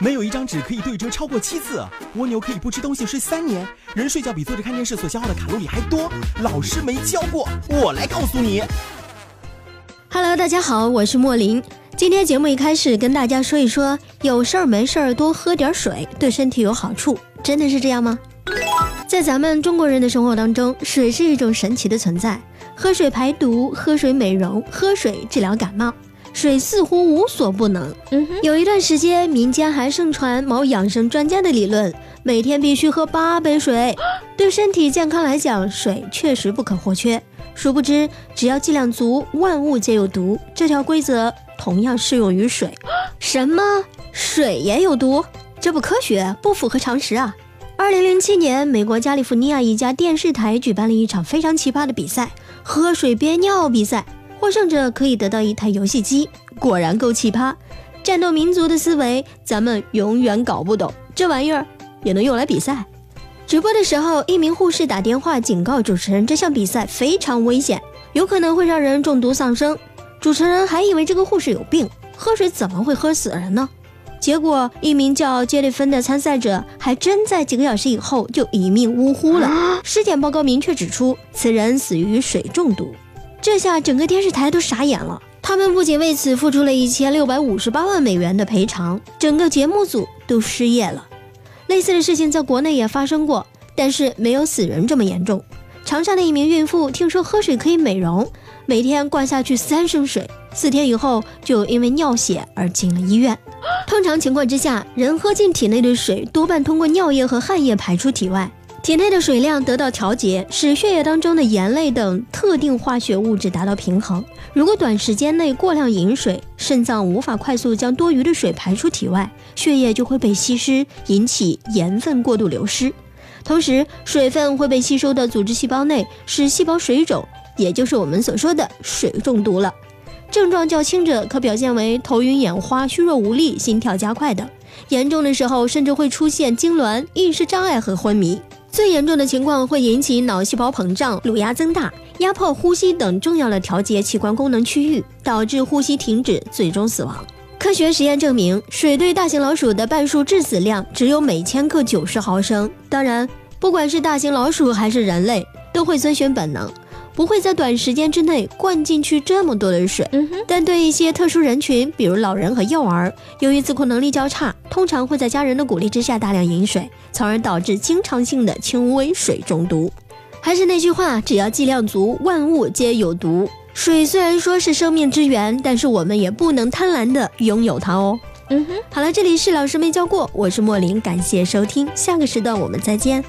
没有一张纸可以对折超过七次。蜗牛可以不吃东西睡三年。人睡觉比坐着看电视所消耗的卡路里还多。老师没教过，我来告诉你。Hello，大家好，我是莫林。今天节目一开始跟大家说一说，有事儿没事儿多喝点水，对身体有好处，真的是这样吗？在咱们中国人的生活当中，水是一种神奇的存在。喝水排毒，喝水美容，喝水治疗感冒，水似乎无所不能。嗯哼，有一段时间，民间还盛传某养生专家的理论，每天必须喝八杯水。对身体健康来讲，水确实不可或缺。殊不知，只要剂量足，万物皆有毒。这条规则同样适用于水。什么？水也有毒？这不科学，不符合常识啊！二零零七年，美国加利福尼亚一家电视台举办了一场非常奇葩的比赛——喝水憋尿比赛。获胜者可以得到一台游戏机，果然够奇葩。战斗民族的思维，咱们永远搞不懂。这玩意儿也能用来比赛？直播的时候，一名护士打电话警告主持人，这项比赛非常危险，有可能会让人中毒丧生。主持人还以为这个护士有病，喝水怎么会喝死人呢？结果，一名叫杰里芬的参赛者还真在几个小时以后就一命呜呼了。尸检报告明确指出，此人死于水中毒。这下整个电视台都傻眼了，他们不仅为此付出了一千六百五十八万美元的赔偿，整个节目组都失业了。类似的事情在国内也发生过，但是没有死人这么严重。长沙的一名孕妇听说喝水可以美容，每天灌下去三升水，四天以后就因为尿血而进了医院。通常情况之下，人喝进体内的水多半通过尿液和汗液排出体外，体内的水量得到调节，使血液当中的盐类等特定化学物质达到平衡。如果短时间内过量饮水，肾脏无法快速将多余的水排出体外，血液就会被稀释，引起盐分过度流失。同时，水分会被吸收到组织细胞内，使细胞水肿，也就是我们所说的水中毒了。症状较轻者可表现为头晕眼花、虚弱无力、心跳加快等；严重的时候甚至会出现痉挛、意识障碍和昏迷。最严重的情况会引起脑细胞膨胀、颅压增大、压迫呼吸等重要的调节器官功能区域，导致呼吸停止，最终死亡。科学实验证明，水对大型老鼠的半数致死量只有每千克九十毫升。当然，不管是大型老鼠还是人类，都会遵循本能。不会在短时间之内灌进去这么多的水，但对一些特殊人群，比如老人和幼儿，由于自控能力较差，通常会在家人的鼓励之下大量饮水，从而导致经常性的轻微水中毒。还是那句话，只要剂量足，万物皆有毒。水虽然说是生命之源，但是我们也不能贪婪的拥有它哦。嗯哼，好了，这里是老师没教过，我是莫林，感谢收听，下个时段我们再见。